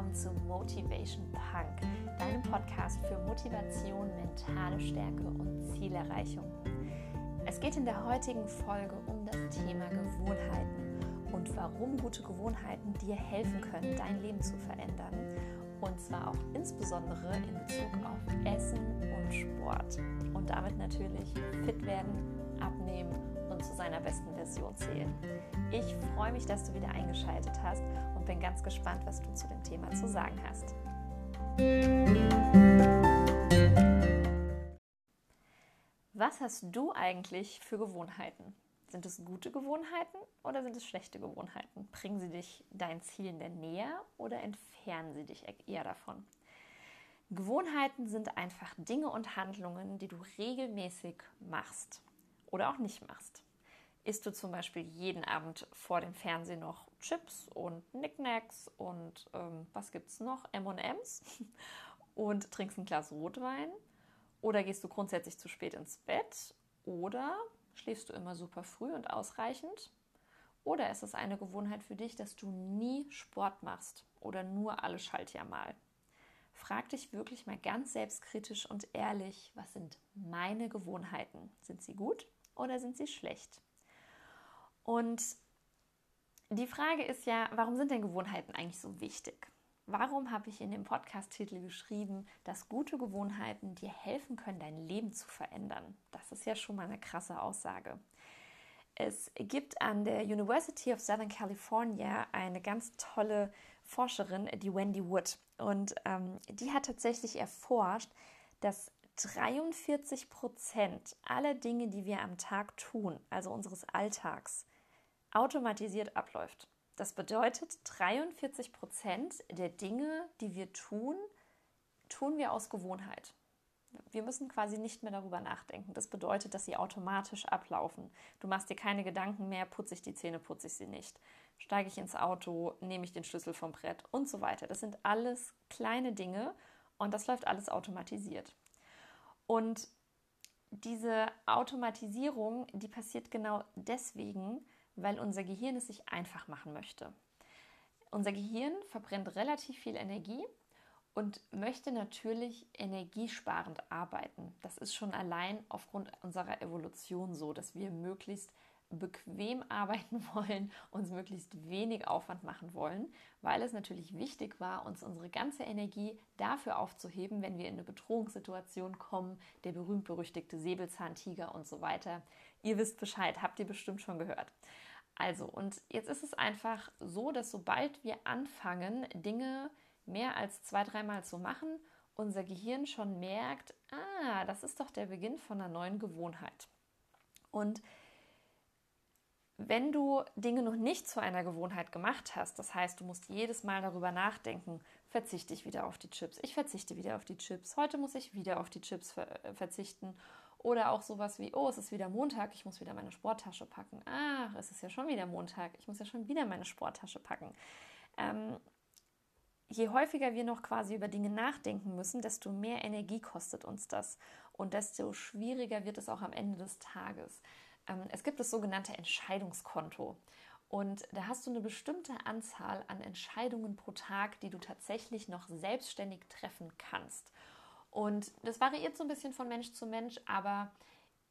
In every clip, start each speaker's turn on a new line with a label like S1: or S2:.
S1: willkommen zu Motivation Punk, deinem Podcast für Motivation, mentale Stärke und Zielerreichung. Es geht in der heutigen Folge um das Thema Gewohnheiten und warum gute Gewohnheiten dir helfen können, dein Leben zu verändern. Und zwar auch insbesondere in Bezug auf Essen und Sport. Und damit natürlich fit werden, abnehmen und zu seiner besten Version zählen. Ich freue mich, dass du wieder eingeschaltet hast und bin ganz gespannt, was du zu dem Thema zu sagen hast. Was hast du eigentlich für Gewohnheiten? Sind es gute Gewohnheiten oder sind es schlechte Gewohnheiten? Bringen sie dich deinen Zielen denn näher oder entfernen sie dich eher davon? Gewohnheiten sind einfach Dinge und Handlungen, die du regelmäßig machst oder auch nicht machst. Isst du zum Beispiel jeden Abend vor dem Fernsehen noch Chips und Knickknacks und ähm, was es noch? MMs und trinkst ein Glas Rotwein? Oder gehst du grundsätzlich zu spät ins Bett? Oder schläfst du immer super früh und ausreichend? Oder ist es eine Gewohnheit für dich, dass du nie Sport machst oder nur alle Schaltjahr mal? Frag dich wirklich mal ganz selbstkritisch und ehrlich, was sind meine Gewohnheiten? Sind sie gut oder sind sie schlecht? Und die Frage ist ja, warum sind denn Gewohnheiten eigentlich so wichtig? Warum habe ich in dem Podcast-Titel geschrieben, dass gute Gewohnheiten dir helfen können, dein Leben zu verändern? Das ist ja schon mal eine krasse Aussage. Es gibt an der University of Southern California eine ganz tolle Forscherin, die Wendy Wood. Und ähm, die hat tatsächlich erforscht, dass 43 Prozent aller Dinge, die wir am Tag tun, also unseres Alltags, automatisiert abläuft. Das bedeutet, 43 Prozent der Dinge, die wir tun, tun wir aus Gewohnheit. Wir müssen quasi nicht mehr darüber nachdenken. Das bedeutet, dass sie automatisch ablaufen. Du machst dir keine Gedanken mehr, putze ich die Zähne, putze ich sie nicht. Steige ich ins Auto, nehme ich den Schlüssel vom Brett und so weiter. Das sind alles kleine Dinge und das läuft alles automatisiert. Und diese Automatisierung, die passiert genau deswegen, weil unser Gehirn es sich einfach machen möchte. Unser Gehirn verbrennt relativ viel Energie und möchte natürlich energiesparend arbeiten. Das ist schon allein aufgrund unserer Evolution so, dass wir möglichst bequem arbeiten wollen, uns möglichst wenig Aufwand machen wollen, weil es natürlich wichtig war, uns unsere ganze Energie dafür aufzuheben, wenn wir in eine Bedrohungssituation kommen, der berühmt-berüchtigte Säbelzahntiger und so weiter. Ihr wisst Bescheid, habt ihr bestimmt schon gehört. Also, und jetzt ist es einfach so, dass sobald wir anfangen, Dinge mehr als zwei, dreimal zu machen, unser Gehirn schon merkt, ah, das ist doch der Beginn von einer neuen Gewohnheit. Und wenn du Dinge noch nicht zu einer Gewohnheit gemacht hast, das heißt, du musst jedes Mal darüber nachdenken, verzichte ich wieder auf die Chips, ich verzichte wieder auf die Chips, heute muss ich wieder auf die Chips äh, verzichten oder auch sowas wie, oh, es ist wieder Montag, ich muss wieder meine Sporttasche packen. Ach, es ist ja schon wieder Montag, ich muss ja schon wieder meine Sporttasche packen. Ähm, je häufiger wir noch quasi über Dinge nachdenken müssen, desto mehr Energie kostet uns das und desto schwieriger wird es auch am Ende des Tages. Ähm, es gibt das sogenannte Entscheidungskonto. Und da hast du eine bestimmte Anzahl an Entscheidungen pro Tag, die du tatsächlich noch selbstständig treffen kannst. Und das variiert so ein bisschen von Mensch zu Mensch, aber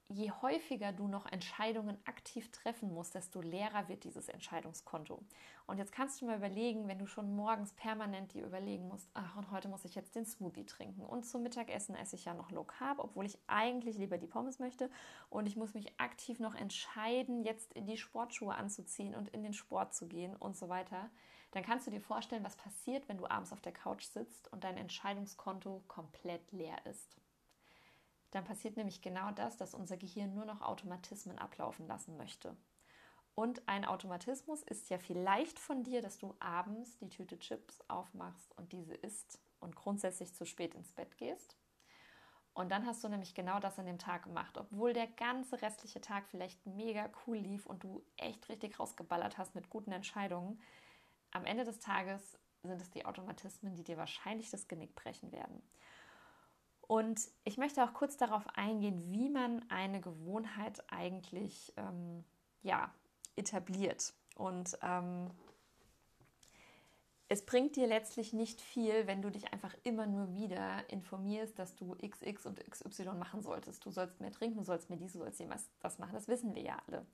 S1: je häufiger du noch Entscheidungen aktiv treffen musst, desto leerer wird dieses Entscheidungskonto. Und jetzt kannst du mal überlegen, wenn du schon morgens permanent dir überlegen musst, ach, und heute muss ich jetzt den Smoothie trinken und zum Mittagessen esse ich ja noch Low Carb, obwohl ich eigentlich lieber die Pommes möchte und ich muss mich aktiv noch entscheiden, jetzt in die Sportschuhe anzuziehen und in den Sport zu gehen und so weiter dann kannst du dir vorstellen, was passiert, wenn du abends auf der Couch sitzt und dein Entscheidungskonto komplett leer ist. Dann passiert nämlich genau das, dass unser Gehirn nur noch Automatismen ablaufen lassen möchte. Und ein Automatismus ist ja vielleicht von dir, dass du abends die Tüte Chips aufmachst und diese isst und grundsätzlich zu spät ins Bett gehst. Und dann hast du nämlich genau das an dem Tag gemacht, obwohl der ganze restliche Tag vielleicht mega cool lief und du echt richtig rausgeballert hast mit guten Entscheidungen am Ende des Tages sind es die Automatismen, die dir wahrscheinlich das Genick brechen werden. Und ich möchte auch kurz darauf eingehen, wie man eine Gewohnheit eigentlich ähm, ja, etabliert. Und ähm, es bringt dir letztlich nicht viel, wenn du dich einfach immer nur wieder informierst, dass du XX und XY machen solltest. Du sollst mehr trinken, du sollst mehr dies, du sollst jemals was machen. Das wissen wir ja alle.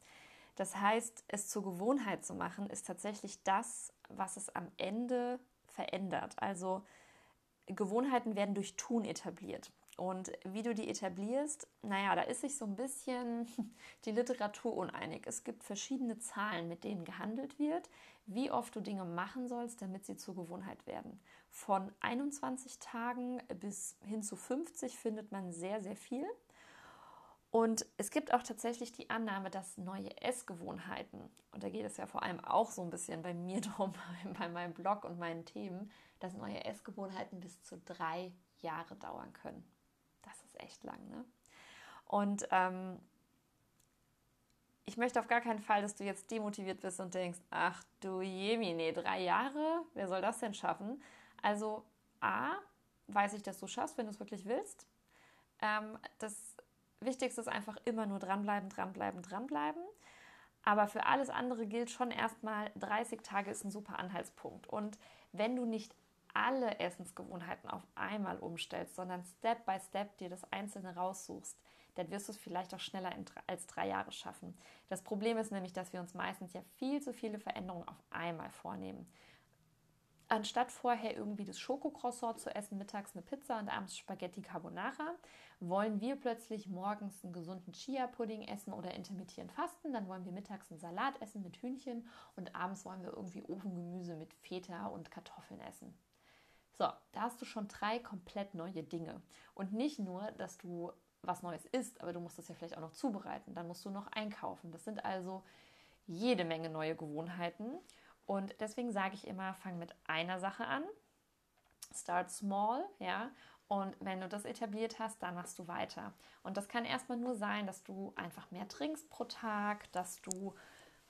S1: Das heißt, es zur Gewohnheit zu machen, ist tatsächlich das, was es am Ende verändert. Also Gewohnheiten werden durch Tun etabliert. Und wie du die etablierst, naja, da ist sich so ein bisschen die Literatur uneinig. Es gibt verschiedene Zahlen, mit denen gehandelt wird, wie oft du Dinge machen sollst, damit sie zur Gewohnheit werden. Von 21 Tagen bis hin zu 50 findet man sehr, sehr viel. Und es gibt auch tatsächlich die Annahme, dass neue Essgewohnheiten, und da geht es ja vor allem auch so ein bisschen bei mir drum, bei meinem Blog und meinen Themen, dass neue Essgewohnheiten bis zu drei Jahre dauern können ist echt lang, ne? Und ähm, ich möchte auf gar keinen Fall, dass du jetzt demotiviert bist und denkst, ach du Jemine, drei Jahre, wer soll das denn schaffen? Also A, weiß ich, dass du schaffst, wenn du es wirklich willst. Ähm, das Wichtigste ist einfach immer nur dranbleiben, dranbleiben, dranbleiben. Aber für alles andere gilt schon erstmal, 30 Tage ist ein super Anhaltspunkt. Und wenn du nicht alle Essensgewohnheiten auf einmal umstellst, sondern Step by Step dir das Einzelne raussuchst, dann wirst du es vielleicht auch schneller als drei Jahre schaffen. Das Problem ist nämlich, dass wir uns meistens ja viel zu viele Veränderungen auf einmal vornehmen. Anstatt vorher irgendwie das Schokocroissant zu essen, mittags eine Pizza und abends Spaghetti Carbonara, wollen wir plötzlich morgens einen gesunden Chia-Pudding essen oder intermittieren fasten. Dann wollen wir mittags einen Salat essen mit Hühnchen und abends wollen wir irgendwie Ofengemüse mit Feta und Kartoffeln essen. So, da hast du schon drei komplett neue Dinge. Und nicht nur, dass du was Neues isst, aber du musst es ja vielleicht auch noch zubereiten. Dann musst du noch einkaufen. Das sind also jede Menge neue Gewohnheiten. Und deswegen sage ich immer, fang mit einer Sache an. Start small, ja. Und wenn du das etabliert hast, dann machst du weiter. Und das kann erstmal nur sein, dass du einfach mehr trinkst pro Tag, dass du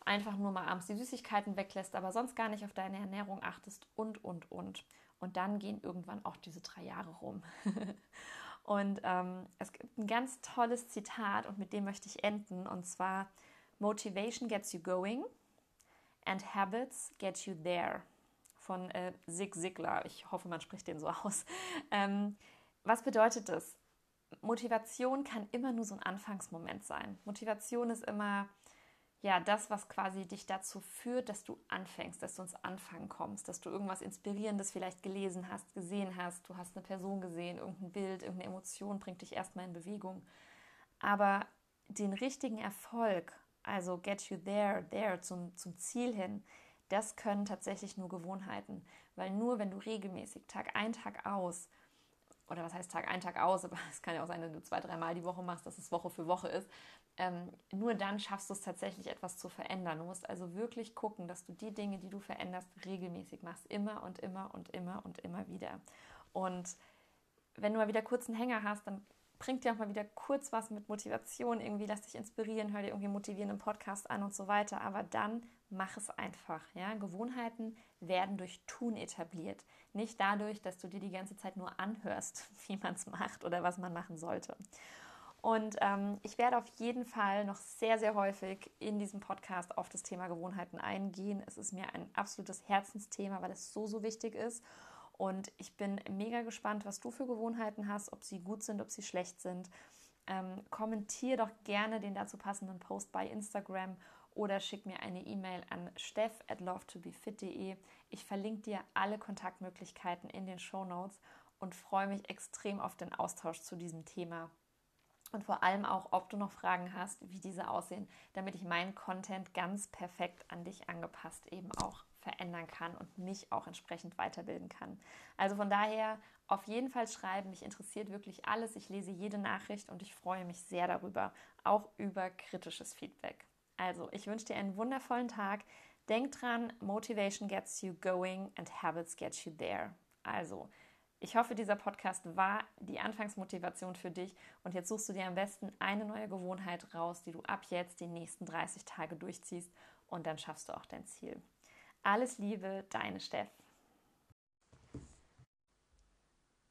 S1: einfach nur mal abends die Süßigkeiten weglässt, aber sonst gar nicht auf deine Ernährung achtest und, und, und. Und dann gehen irgendwann auch diese drei Jahre rum. und ähm, es gibt ein ganz tolles Zitat und mit dem möchte ich enden. Und zwar, Motivation gets you going and habits get you there von äh, Zig Ziglar. Ich hoffe, man spricht den so aus. Ähm, was bedeutet das? Motivation kann immer nur so ein Anfangsmoment sein. Motivation ist immer ja, das, was quasi dich dazu führt, dass du anfängst, dass du ins Anfangen kommst, dass du irgendwas Inspirierendes vielleicht gelesen hast, gesehen hast, du hast eine Person gesehen, irgendein Bild, irgendeine Emotion bringt dich erstmal in Bewegung. Aber den richtigen Erfolg, also get you there, there, zum, zum Ziel hin, das können tatsächlich nur Gewohnheiten. Weil nur wenn du regelmäßig Tag ein, Tag aus oder was heißt Tag ein, Tag aus, aber es kann ja auch sein, wenn du zwei, dreimal die Woche machst, dass es Woche für Woche ist. Ähm, nur dann schaffst du es tatsächlich, etwas zu verändern. Du musst also wirklich gucken, dass du die Dinge, die du veränderst, regelmäßig machst. Immer und immer und immer und immer wieder. Und wenn du mal wieder kurz einen Hänger hast, dann bringt dir auch mal wieder kurz was mit Motivation. Irgendwie lass dich inspirieren, hör dir irgendwie motivierenden Podcast an und so weiter. Aber dann mach es einfach. Ja? Gewohnheiten werden durch Tun etabliert. Nicht dadurch, dass du dir die ganze Zeit nur anhörst, wie man es macht oder was man machen sollte. Und ähm, ich werde auf jeden Fall noch sehr, sehr häufig in diesem Podcast auf das Thema Gewohnheiten eingehen. Es ist mir ein absolutes Herzensthema, weil es so, so wichtig ist. Und ich bin mega gespannt, was du für Gewohnheiten hast, ob sie gut sind, ob sie schlecht sind. Ähm, kommentier doch gerne den dazu passenden Post bei Instagram oder schick mir eine E-Mail an steff at lovetobefit.de. Ich verlinke dir alle Kontaktmöglichkeiten in den Show Notes und freue mich extrem auf den Austausch zu diesem Thema. Und vor allem auch, ob du noch Fragen hast, wie diese aussehen, damit ich meinen Content ganz perfekt an dich angepasst eben auch verändern kann und mich auch entsprechend weiterbilden kann. Also von daher auf jeden Fall schreiben. Mich interessiert wirklich alles. Ich lese jede Nachricht und ich freue mich sehr darüber, auch über kritisches Feedback. Also, ich wünsche dir einen wundervollen Tag. Denk dran, Motivation gets you going and habits get you there. Also, ich hoffe, dieser Podcast war die Anfangsmotivation für dich und jetzt suchst du dir am besten eine neue Gewohnheit raus, die du ab jetzt die nächsten 30 Tage durchziehst und dann schaffst du auch dein Ziel. Alles Liebe, deine Steff.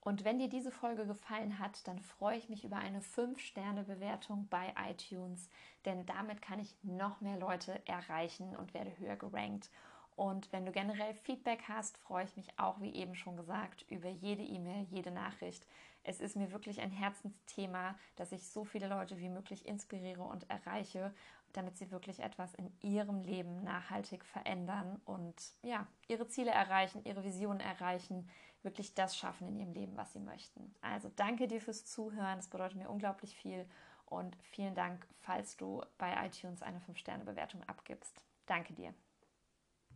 S1: Und wenn dir diese Folge gefallen hat, dann freue ich mich über eine 5-Sterne-Bewertung bei iTunes, denn damit kann ich noch mehr Leute erreichen und werde höher gerankt. Und wenn du generell Feedback hast, freue ich mich auch, wie eben schon gesagt, über jede E-Mail, jede Nachricht. Es ist mir wirklich ein Herzensthema, dass ich so viele Leute wie möglich inspiriere und erreiche, damit sie wirklich etwas in ihrem Leben nachhaltig verändern und ja, ihre Ziele erreichen, ihre Visionen erreichen, wirklich das schaffen in ihrem Leben, was sie möchten. Also danke dir fürs Zuhören, das bedeutet mir unglaublich viel und vielen Dank, falls du bei iTunes eine 5-Sterne-Bewertung abgibst. Danke dir.